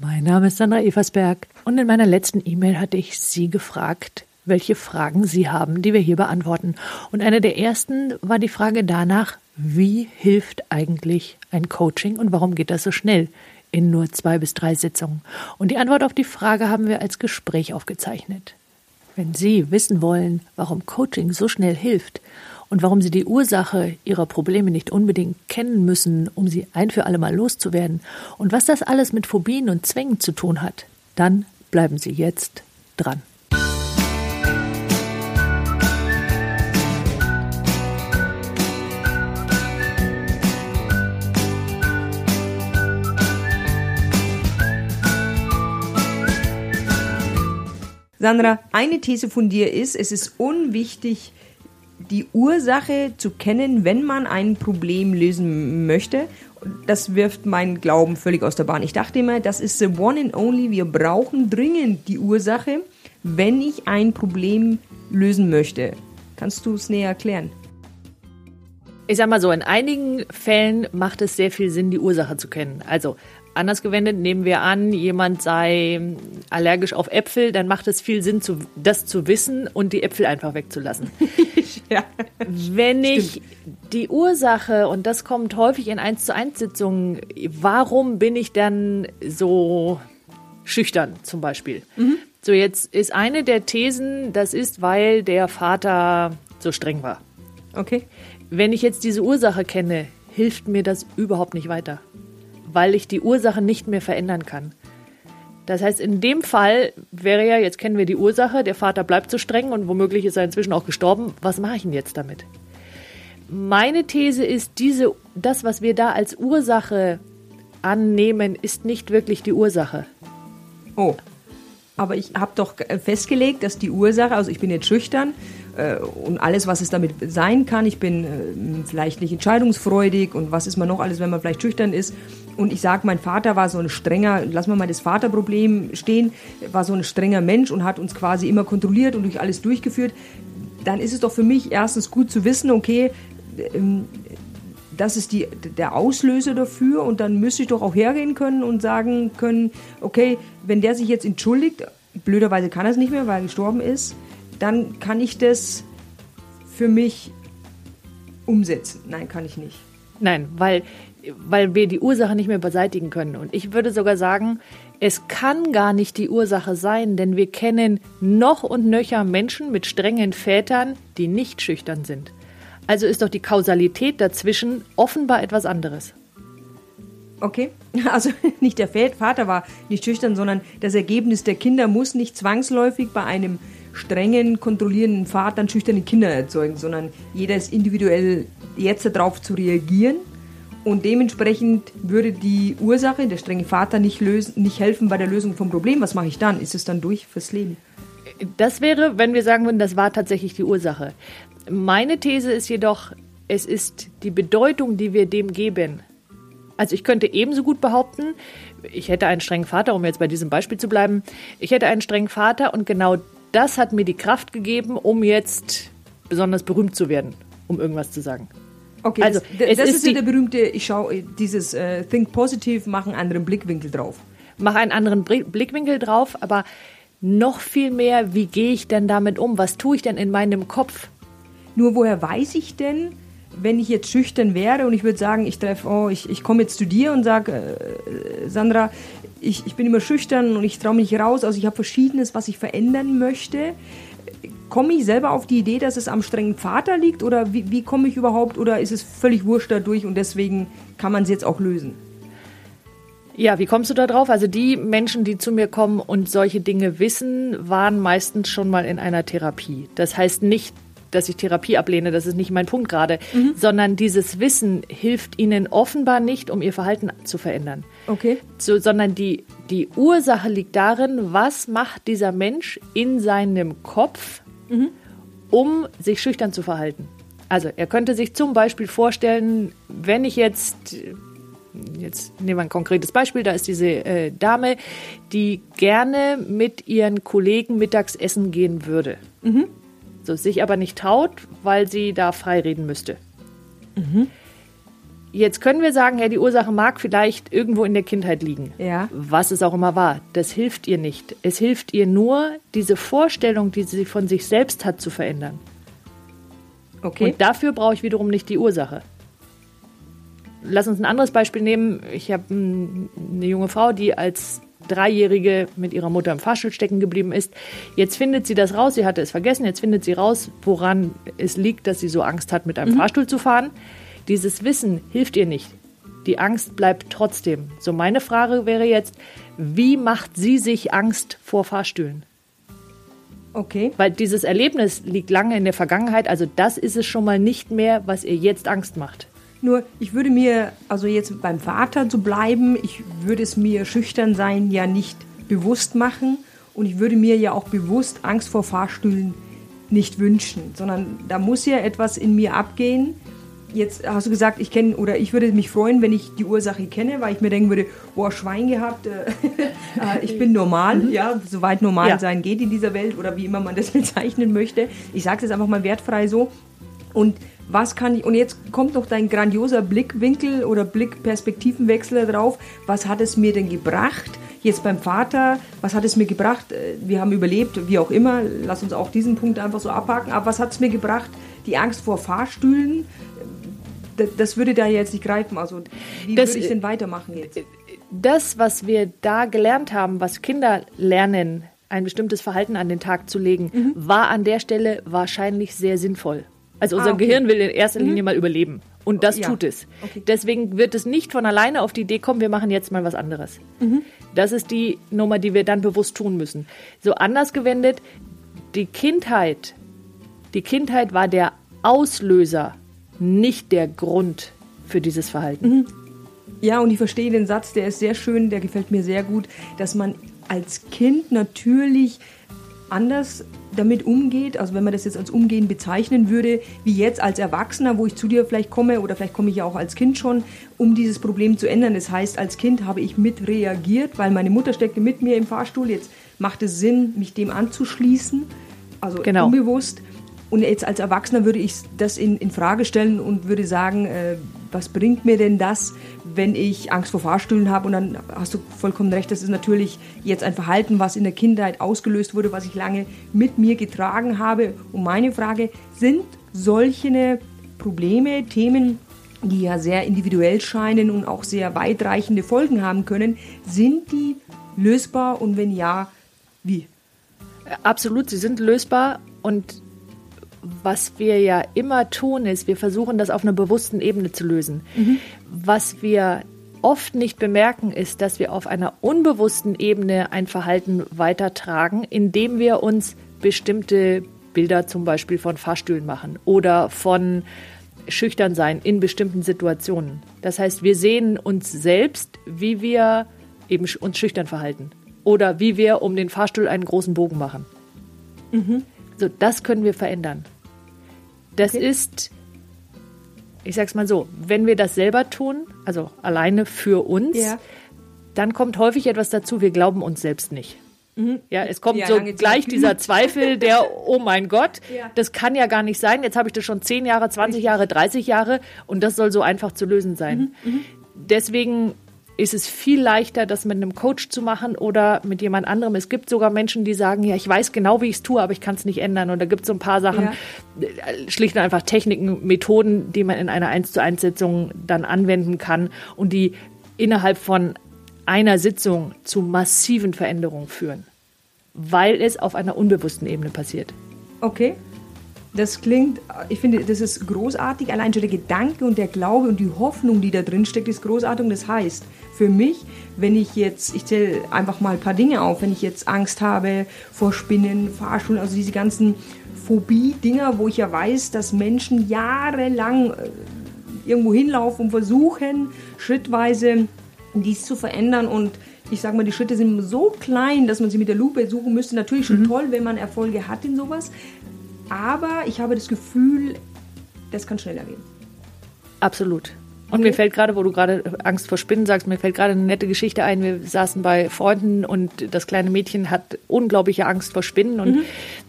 Mein Name ist Sandra Eversberg und in meiner letzten E-Mail hatte ich Sie gefragt, welche Fragen Sie haben, die wir hier beantworten. Und eine der ersten war die Frage danach, wie hilft eigentlich ein Coaching und warum geht das so schnell in nur zwei bis drei Sitzungen? Und die Antwort auf die Frage haben wir als Gespräch aufgezeichnet. Wenn Sie wissen wollen, warum Coaching so schnell hilft und warum Sie die Ursache Ihrer Probleme nicht unbedingt kennen müssen, um sie ein für alle Mal loszuwerden und was das alles mit Phobien und Zwängen zu tun hat, dann bleiben Sie jetzt dran. Sandra, eine These von dir ist, es ist unwichtig, die Ursache zu kennen, wenn man ein Problem lösen möchte. Das wirft meinen Glauben völlig aus der Bahn. Ich dachte immer, das ist the one and only. Wir brauchen dringend die Ursache, wenn ich ein Problem lösen möchte. Kannst du es näher erklären? Ich sag mal so, in einigen Fällen macht es sehr viel Sinn, die Ursache zu kennen. Also Anders gewendet, nehmen wir an, jemand sei allergisch auf Äpfel, dann macht es viel Sinn, das zu wissen und die Äpfel einfach wegzulassen. ja, Wenn ich die Ursache, und das kommt häufig in 1 zu 1 Sitzungen, warum bin ich dann so schüchtern zum Beispiel? Mhm. So, jetzt ist eine der Thesen, das ist, weil der Vater so streng war. Okay. Wenn ich jetzt diese Ursache kenne, hilft mir das überhaupt nicht weiter weil ich die Ursache nicht mehr verändern kann. Das heißt, in dem Fall wäre ja, jetzt kennen wir die Ursache, der Vater bleibt so streng und womöglich ist er inzwischen auch gestorben. Was mache ich denn jetzt damit? Meine These ist, diese, das, was wir da als Ursache annehmen, ist nicht wirklich die Ursache. Oh. Aber ich habe doch festgelegt, dass die Ursache, also ich bin jetzt schüchtern äh, und alles, was es damit sein kann, ich bin äh, vielleicht nicht entscheidungsfreudig und was ist man noch alles, wenn man vielleicht schüchtern ist. Und ich sage, mein Vater war so ein strenger, lass mal mal das Vaterproblem stehen, war so ein strenger Mensch und hat uns quasi immer kontrolliert und durch alles durchgeführt. Dann ist es doch für mich erstens gut zu wissen, okay, ähm, das ist die, der Auslöser dafür und dann müsste ich doch auch hergehen können und sagen können, okay, wenn der sich jetzt entschuldigt, blöderweise kann er es nicht mehr, weil er gestorben ist, dann kann ich das für mich umsetzen. Nein, kann ich nicht. Nein, weil, weil wir die Ursache nicht mehr beseitigen können. Und ich würde sogar sagen, es kann gar nicht die Ursache sein, denn wir kennen noch und nöcher Menschen mit strengen Vätern, die nicht schüchtern sind. Also ist doch die Kausalität dazwischen offenbar etwas anderes. Okay, also nicht der Vater war nicht schüchtern, sondern das Ergebnis der Kinder muss nicht zwangsläufig bei einem strengen, kontrollierenden Vater einen schüchternen Kinder erzeugen, sondern jeder ist individuell jetzt darauf zu reagieren und dementsprechend würde die Ursache, der strenge Vater, nicht, lösen, nicht helfen bei der Lösung vom Problem. Was mache ich dann? Ist es dann durch fürs Leben? Das wäre, wenn wir sagen würden, das war tatsächlich die Ursache. Meine These ist jedoch, es ist die Bedeutung, die wir dem geben. Also ich könnte ebenso gut behaupten, ich hätte einen strengen Vater, um jetzt bei diesem Beispiel zu bleiben, ich hätte einen strengen Vater und genau das hat mir die Kraft gegeben, um jetzt besonders berühmt zu werden, um irgendwas zu sagen. Okay, also das, das ist, ist ja der berühmte, ich schaue dieses äh, Think Positive, mach einen anderen Blickwinkel drauf. Mach einen anderen Blickwinkel drauf, aber noch viel mehr, wie gehe ich denn damit um? Was tue ich denn in meinem Kopf? Nur woher weiß ich denn, wenn ich jetzt schüchtern wäre und ich würde sagen, ich treffe, oh, ich, ich komme jetzt zu dir und sage, äh, Sandra, ich, ich bin immer schüchtern und ich traue mich raus, also ich habe Verschiedenes, was ich verändern möchte. Komme ich selber auf die Idee, dass es am strengen Vater liegt oder wie, wie komme ich überhaupt oder ist es völlig wurscht dadurch und deswegen kann man es jetzt auch lösen? Ja, wie kommst du da drauf? Also die Menschen, die zu mir kommen und solche Dinge wissen, waren meistens schon mal in einer Therapie. Das heißt nicht, dass ich Therapie ablehne, das ist nicht mein Punkt gerade, mhm. sondern dieses Wissen hilft ihnen offenbar nicht, um ihr Verhalten zu verändern. Okay. So, sondern die, die Ursache liegt darin, was macht dieser Mensch in seinem Kopf, mhm. um sich schüchtern zu verhalten. Also er könnte sich zum Beispiel vorstellen, wenn ich jetzt jetzt nehmen wir ein konkretes Beispiel, da ist diese äh, Dame, die gerne mit ihren Kollegen mittags essen gehen würde. Mhm so, sich aber nicht traut, weil sie da freireden müsste. Mhm. Jetzt können wir sagen, ja, die Ursache mag vielleicht irgendwo in der Kindheit liegen. Ja. Was es auch immer war. Das hilft ihr nicht. Es hilft ihr nur, diese Vorstellung, die sie von sich selbst hat, zu verändern. Okay. Und dafür brauche ich wiederum nicht die Ursache. Lass uns ein anderes Beispiel nehmen. Ich habe eine junge Frau, die als Dreijährige mit ihrer Mutter im Fahrstuhl stecken geblieben ist. Jetzt findet sie das raus, sie hatte es vergessen, jetzt findet sie raus, woran es liegt, dass sie so Angst hat, mit einem Fahrstuhl zu fahren. Dieses Wissen hilft ihr nicht. Die Angst bleibt trotzdem. So meine Frage wäre jetzt, wie macht sie sich Angst vor Fahrstühlen? okay. Weil dieses Erlebnis liegt lange in der Vergangenheit, also das ist es schon mal nicht mehr, was ihr jetzt Angst macht. Nur, ich würde mir, also jetzt beim Vater zu bleiben, ich würde es mir schüchtern sein ja nicht bewusst machen und ich würde mir ja auch bewusst Angst vor Fahrstühlen nicht wünschen, sondern da muss ja etwas in mir abgehen. Jetzt hast du gesagt, ich kenne oder ich würde mich freuen, wenn ich die Ursache kenne, weil ich mir denken würde, boah, Schwein gehabt, äh, äh, ich bin normal, ja, soweit normal Ja. sein geht in dieser Welt oder wie immer man das bezeichnen möchte. Ich sage es jetzt einfach mal wertfrei so. Und was kann ich, und jetzt kommt noch dein grandioser Blickwinkel oder Blickperspektivenwechsel drauf. Was hat es mir denn gebracht? Jetzt beim Vater, was hat es mir gebracht? Äh, Wir haben überlebt, wie auch immer. Lass uns auch diesen Punkt einfach so abhaken. Aber was hat es mir gebracht? Die Angst vor Fahrstühlen? Das, würde da jetzt nicht greifen. Also, wie Das- würde ich denn weitermachen jetzt? Das, was wir da gelernt haben, was Kinder lernen, ein bestimmtes Verhalten an den Tag zu legen, war an der Stelle wahrscheinlich sehr sinnvoll. Also unser Ah, okay. Gehirn will in erster Linie mal überleben. Und das Ja. tut es. Okay. Deswegen wird es nicht von alleine auf die Idee kommen, wir machen jetzt mal was anderes. Das ist die Nummer, die wir dann bewusst tun müssen. So anders gewendet, die Kindheit, die Kindheit war der Auslöser, nicht der Grund für dieses Verhalten. Ja, und ich verstehe den Satz, der ist sehr schön, der gefällt mir sehr gut, dass man als Kind natürlich anders damit umgeht, also wenn man das jetzt als Umgehen bezeichnen würde, wie jetzt als Erwachsener, wo ich zu dir vielleicht komme oder vielleicht komme ich ja auch als Kind schon, um dieses Problem zu ändern. Das heißt, als Kind habe ich mit reagiert, weil meine Mutter steckte mit mir im Fahrstuhl. Jetzt macht es Sinn, mich dem anzuschließen, also Genau. unbewusst. Und jetzt als Erwachsener würde ich das in, in Frage stellen und würde sagen, äh, was bringt mir denn das, wenn ich Angst vor Fahrstühlen habe? Und dann hast du vollkommen recht, das ist natürlich jetzt ein Verhalten, was in der Kindheit ausgelöst wurde, was ich lange mit mir getragen habe. Und meine Frage, sind solche Probleme, Themen, die ja sehr individuell scheinen und auch sehr weitreichende Folgen haben können, sind die lösbar und wenn ja, wie? Absolut, sie sind lösbar und was wir ja immer tun, ist, wir versuchen das auf einer bewussten Ebene zu lösen. Was wir oft nicht bemerken, ist, dass wir auf einer unbewussten Ebene ein Verhalten weitertragen, indem wir uns bestimmte Bilder zum Beispiel von Fahrstühlen machen oder von schüchtern sein in bestimmten Situationen. Das heißt, wir sehen uns selbst, wie wir eben uns schüchtern verhalten oder wie wir um den Fahrstuhl einen großen Bogen machen. So, das können wir verändern. Das Okay. ist, ich sag's mal so, wenn wir das selber tun, also alleine für uns, Ja. dann kommt häufig etwas dazu, wir glauben uns selbst nicht. Ja, es kommt Ja, so lange Zeit. gleich dieser Zweifel, der, oh mein Gott, Ja. das kann ja gar nicht sein. Jetzt habe ich das schon 10 Jahre, 20 Jahre, 30 Jahre und das soll so einfach zu lösen sein. Mhm, Deswegen ist es viel leichter, das mit einem Coach zu machen oder mit jemand anderem. Es gibt sogar Menschen, die sagen, ja, ich weiß genau, wie ich es tue, aber ich kann es nicht ändern. Und da gibt es so ein paar Sachen, äh, schlicht und einfach Techniken, Methoden, die man in einer 1 zu 1 Sitzung dann anwenden kann und die innerhalb von einer Sitzung zu massiven Veränderungen führen, weil es auf einer unbewussten Ebene passiert. Okay. Das klingt, ich finde, das ist großartig. Allein schon der Gedanke und der Glaube und die Hoffnung, die da drin steckt, ist großartig. Und das heißt, für mich, wenn ich jetzt, ich zähle einfach mal ein paar Dinge auf, wenn ich jetzt Angst habe vor Spinnen, Fahrschulen, also diese ganzen Phobie-Dinger, wo ich ja weiß, dass Menschen jahrelang äh, irgendwo hinlaufen und versuchen, schrittweise dies zu verändern und ich sage mal, die Schritte sind so klein, dass man sie mit der Lupe suchen müsste. Natürlich schon toll, wenn man Erfolge hat in sowas. Aber ich habe das Gefühl, das kann schneller gehen. Absolut. Und mir fällt gerade, wo du gerade Angst vor Spinnen sagst, mir fällt gerade eine nette Geschichte ein. Wir saßen bei Freunden und das kleine Mädchen hat unglaubliche Angst vor Spinnen. Und mhm.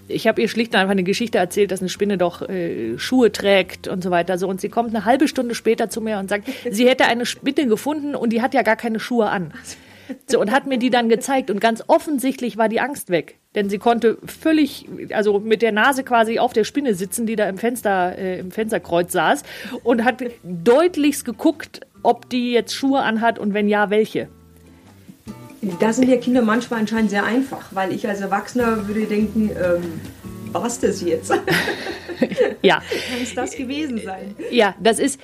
ich habe ihr schlicht und einfach eine Geschichte erzählt, dass eine Spinne doch äh, Schuhe trägt und so weiter. So, und sie kommt eine halbe Stunde später zu mir und sagt, sie hätte eine Spinne gefunden und die hat ja gar keine Schuhe an. So, und hat mir die dann gezeigt. Und ganz offensichtlich war die Angst weg. Denn sie konnte völlig, also mit der Nase quasi auf der Spinne sitzen, die da im Fenster, äh, im Fensterkreuz saß und hat deutlichst geguckt, ob die jetzt Schuhe anhat und wenn ja, welche. Da sind ja Kinder manchmal anscheinend sehr einfach, weil ich als Erwachsener würde denken, ähm, was das jetzt? ja. Kann es das gewesen sein? Ja, das ist,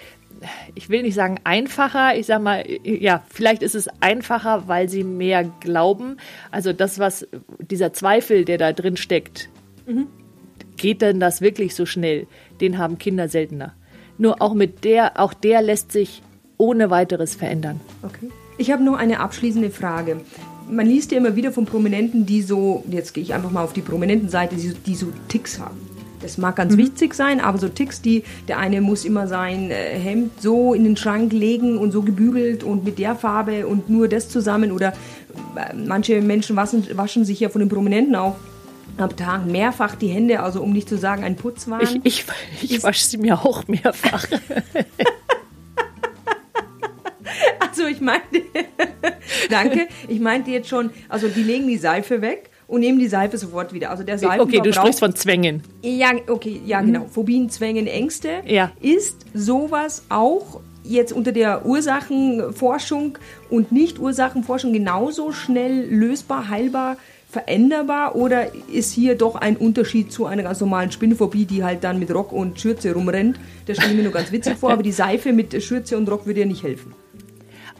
ich will nicht sagen einfacher, ich sag mal, ja, vielleicht ist es einfacher, weil sie mehr glauben. Also das, was dieser Zweifel, der da drin steckt, mhm. geht denn das wirklich so schnell? Den haben Kinder seltener. Nur auch mit der, auch der lässt sich ohne weiteres verändern. Okay. Ich habe noch eine abschließende Frage. Man liest ja immer wieder von Prominenten, die so, jetzt gehe ich einfach mal auf die prominenten Seite, die, die so Ticks haben. Das mag ganz mhm. wichtig sein, aber so Ticks, die der eine muss immer sein äh, Hemd so in den Schrank legen und so gebügelt und mit der Farbe und nur das zusammen oder äh, manche Menschen waschen, waschen sich ja von den Prominenten auch am Tag mehrfach die Hände, also um nicht zu sagen ein Putzwahn. Ich, ich, ich wasche sie mir auch mehrfach. also ich meinte, danke, ich meinte jetzt schon, also die legen die Seife weg und nehmen die Seife sofort wieder. Also der Seife Okay, du sprichst von Zwängen. Ja, okay, ja mhm. genau. Phobien, Zwängen, Ängste. Ja. Ist sowas auch jetzt unter der Ursachenforschung und Nicht-Ursachenforschung genauso schnell lösbar, heilbar, veränderbar oder ist hier doch ein Unterschied zu einer ganz normalen Spinnenphobie, die halt dann mit Rock und Schürze rumrennt? Das stelle ich mir nur ganz witzig vor, aber die Seife mit Schürze und Rock würde ja nicht helfen.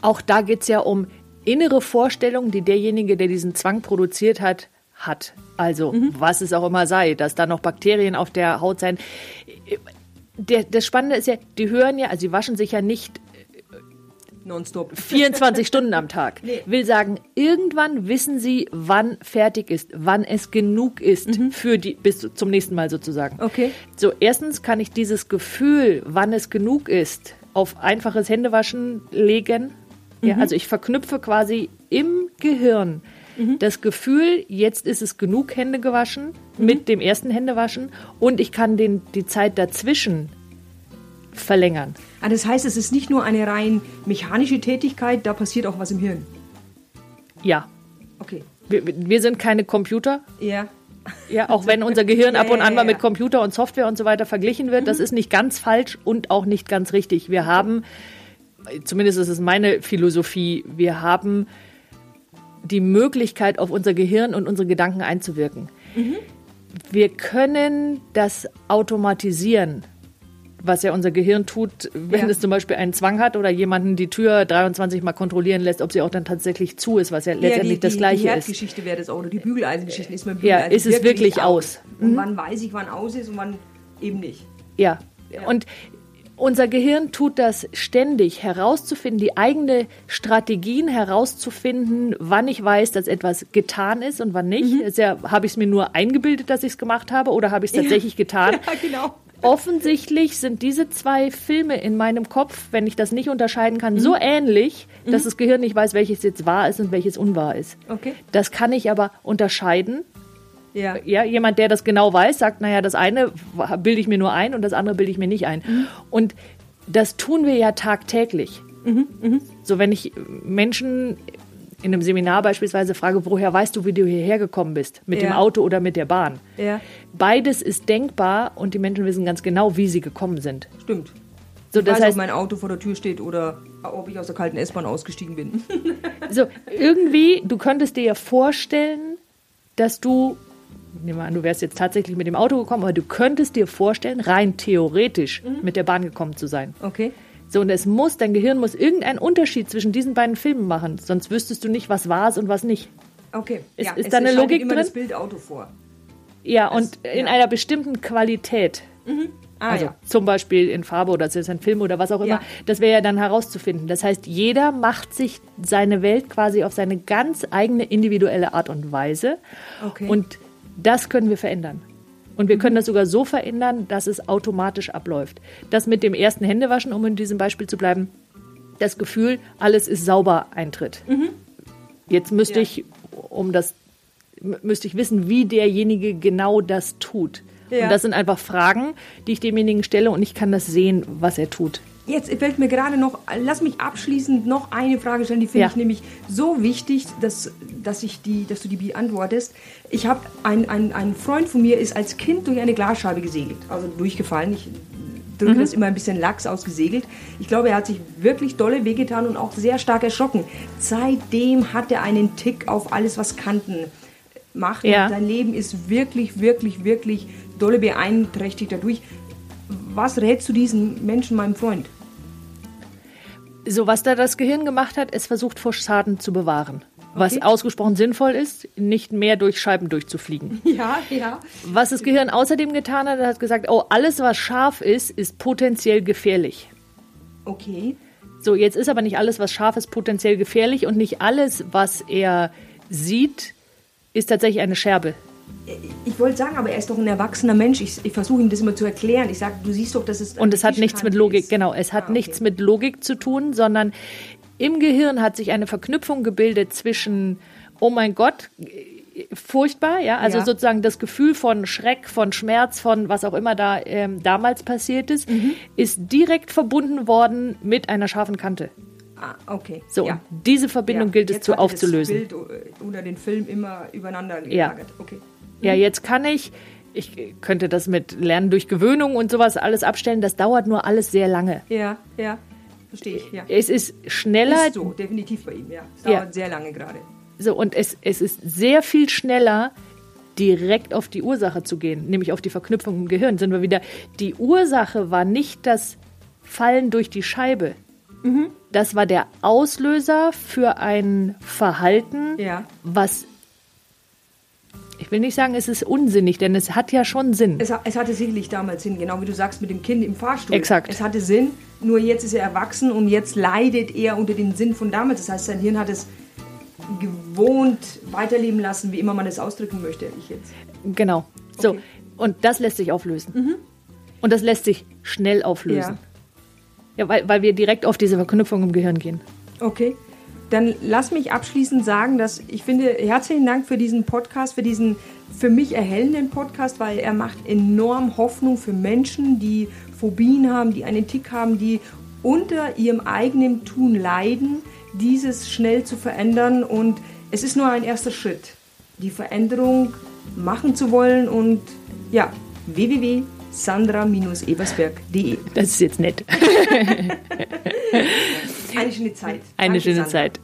Auch da geht es ja um innere Vorstellungen, die derjenige, der diesen Zwang produziert hat, hat. Also, mhm. was es auch immer sei, dass da noch Bakterien auf der Haut sein. Der, das Spannende ist ja, die hören ja, also sie waschen sich ja nicht äh, Nonstop. 24 Stunden am Tag. Nee. Will sagen, irgendwann wissen sie, wann fertig ist, wann es genug ist mhm. für die, bis zum nächsten Mal sozusagen. Okay. So, erstens kann ich dieses Gefühl, wann es genug ist, auf einfaches Händewaschen legen. Mhm. Ja, also ich verknüpfe quasi im Gehirn mhm. das Gefühl, jetzt ist es genug Hände gewaschen mhm. mit dem ersten Händewaschen und ich kann den, die Zeit dazwischen verlängern. Ah, das heißt, es ist nicht nur eine rein mechanische Tätigkeit, da passiert auch was im Hirn. Ja. Okay. Wir, wir sind keine Computer. Ja. Ja, auch wenn unser Gehirn ab und an mal mit Computer und Software und so weiter verglichen wird, mhm. das ist nicht ganz falsch und auch nicht ganz richtig. Wir haben, zumindest ist es meine Philosophie, wir haben die Möglichkeit, auf unser Gehirn und unsere Gedanken einzuwirken. Mhm. Wir können das automatisieren, was ja unser Gehirn tut, wenn ja. es zum Beispiel einen Zwang hat oder jemanden die Tür 23 Mal kontrollieren lässt, ob sie auch dann tatsächlich zu ist, was ja letztendlich ja, die, das Gleiche die ist. Die Geschichte wäre das auch, oder die Bügeleisengeschichte ist mit Bügeleisen Ja, ist es wirklich aus. aus. Und mhm. wann weiß ich, wann aus ist und wann eben nicht. Ja. ja. Und unser Gehirn tut das ständig, herauszufinden, die eigene Strategien herauszufinden, wann ich weiß, dass etwas getan ist und wann nicht. Mhm. Ja, habe ich es mir nur eingebildet, dass ich es gemacht habe oder habe ich es tatsächlich ja. getan? Ja, genau. Offensichtlich sind diese zwei Filme in meinem Kopf, wenn ich das nicht unterscheiden kann, mhm. so ähnlich, dass mhm. das Gehirn nicht weiß, welches jetzt wahr ist und welches unwahr ist. Okay. Das kann ich aber unterscheiden ja. ja, jemand, der das genau weiß, sagt, naja, das eine bilde ich mir nur ein und das andere bilde ich mir nicht ein. Mhm. Und das tun wir ja tagtäglich. Mhm. Mhm. So, wenn ich Menschen in einem Seminar beispielsweise frage, woher weißt du, wie du hierher gekommen bist? Mit ja. dem Auto oder mit der Bahn? Ja. Beides ist denkbar und die Menschen wissen ganz genau, wie sie gekommen sind. Stimmt. So, ich das weiß, heißt, ob mein Auto vor der Tür steht oder ob ich aus der kalten S-Bahn ausgestiegen bin. so, irgendwie, du könntest dir ja vorstellen, dass du nehmen wir an, du wärst jetzt tatsächlich mit dem Auto gekommen, aber du könntest dir vorstellen, rein theoretisch mhm. mit der Bahn gekommen zu sein. Okay. So, und es muss, dein Gehirn muss irgendeinen Unterschied zwischen diesen beiden Filmen machen, sonst wüsstest du nicht, was war es und was nicht. Okay. Ist, ja, ist da eine Logik immer drin? das Bild Auto vor. Ja, das, und in ja. einer bestimmten Qualität. Mhm. Ah, also ja. zum Beispiel in Farbe oder es ist ein Film oder was auch immer. Ja. Das wäre ja dann herauszufinden. Das heißt, jeder macht sich seine Welt quasi auf seine ganz eigene individuelle Art und Weise. Okay. Und das können wir verändern. Und wir können das sogar so verändern, dass es automatisch abläuft. Das mit dem ersten Händewaschen, um in diesem Beispiel zu bleiben, das Gefühl, alles ist sauber eintritt. Jetzt müsste Ja. ich, um das, müsste ich wissen, wie derjenige genau das tut. Ja. Und das sind einfach Fragen, die ich demjenigen stelle und ich kann das sehen, was er tut. Jetzt fällt mir gerade noch, lass mich abschließend noch eine Frage stellen, die finde Ja. ich nämlich so wichtig, dass, dass, ich die, dass du die beantwortest. Ich habe, ein, ein, ein Freund von mir ist als Kind durch eine Glasscheibe gesegelt, also durchgefallen. Ich drücke das immer ein bisschen lax ausgesegelt. Ich glaube, er hat sich wirklich dolle wehgetan und auch sehr stark erschrocken. Seitdem hat er einen Tick auf alles, was Kanten macht. Ja. Sein Leben ist wirklich, wirklich, wirklich dolle beeinträchtigt dadurch. Was rätst du diesen Menschen, meinem Freund? So, was da das Gehirn gemacht hat, es versucht vor Schaden zu bewahren. Was Okay. ausgesprochen sinnvoll ist, nicht mehr durch Scheiben durchzufliegen. Ja, ja. Was das Gehirn außerdem getan hat, hat gesagt, oh, alles, was scharf ist, ist potenziell gefährlich. Okay. So, jetzt ist aber nicht alles, was scharf ist, potenziell gefährlich und nicht alles, was er sieht, ist tatsächlich eine Scherbe. Ich wollte sagen, aber er ist doch ein erwachsener Mensch. Ich, ich versuche ihm das immer zu erklären. Ich sage, du siehst doch, dass es. Und es hat nichts mit Logik, genau, es hat Ah, okay. nichts mit Logik zu tun, sondern im Gehirn hat sich eine Verknüpfung gebildet zwischen, oh mein Gott, äh, furchtbar, ja, also Ja. sozusagen das Gefühl von Schreck, von Schmerz, von was auch immer da ähm, damals passiert ist, Mhm. ist direkt verbunden worden mit einer scharfen Kante. Ah, okay. So, ja. diese Verbindung Ja. gilt es Jetzt zu hatte aufzulösen. Das Bild äh, oder den Film immer übereinander Ja. gelagert. Okay. Ja, jetzt kann ich, ich könnte das mit Lernen durch Gewöhnung und sowas alles abstellen, das dauert nur alles sehr lange. Ja, ja. Verstehe ich. Ja. Es ist schneller, Ist so, definitiv bei ihm, ja. Es Ja. dauert sehr lange gerade. so, und es, es ist sehr viel schneller, direkt auf die Ursache zu gehen, nämlich auf die Verknüpfung im Gehirn. Sind wir wieder, die Ursache war nicht das Fallen durch die Scheibe. Mhm. Das war der Auslöser für ein Verhalten, Ja. was, ich will nicht sagen, es ist unsinnig, denn es hat ja schon Sinn. Es, es hatte sicherlich damals Sinn, genau wie du sagst, mit dem Kind im Fahrstuhl. Exakt. Es hatte Sinn, nur jetzt ist er erwachsen und jetzt leidet er unter den Sinn von damals. Das heißt, sein Hirn hat es gewohnt weiterleben lassen, wie immer man es ausdrücken möchte. Ich jetzt. Genau. So. Okay. Und das lässt sich auflösen. Und das lässt sich schnell auflösen. Ja, weil, weil wir direkt auf diese Verknüpfung im Gehirn gehen. Okay. Dann lass mich abschließend sagen, dass ich finde, herzlichen Dank für diesen Podcast, für diesen für mich erhellenden Podcast, weil er macht enorm Hoffnung für Menschen, die Phobien haben, die einen Tick haben, die unter ihrem eigenen Tun leiden, dieses schnell zu verändern. Und es ist nur ein erster Schritt, die Veränderung machen zu wollen. Und ja, www.sandra-ebersberg.de. Das ist jetzt nett. Eine schöne Zeit. Eine Danke, schöne Sandra. Zeit.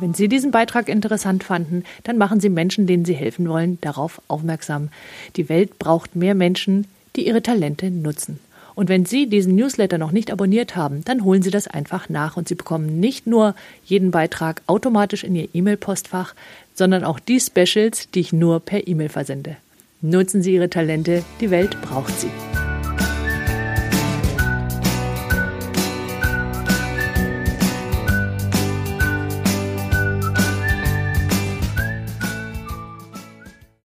Wenn Sie diesen Beitrag interessant fanden, dann machen Sie Menschen, denen Sie helfen wollen, darauf aufmerksam. Die Welt braucht mehr Menschen, die ihre Talente nutzen. Und wenn Sie diesen Newsletter noch nicht abonniert haben, dann holen Sie das einfach nach und Sie bekommen nicht nur jeden Beitrag automatisch in Ihr E-Mail-Postfach, sondern auch die Specials, die ich nur per E-Mail versende. Nutzen Sie Ihre Talente, die Welt braucht sie.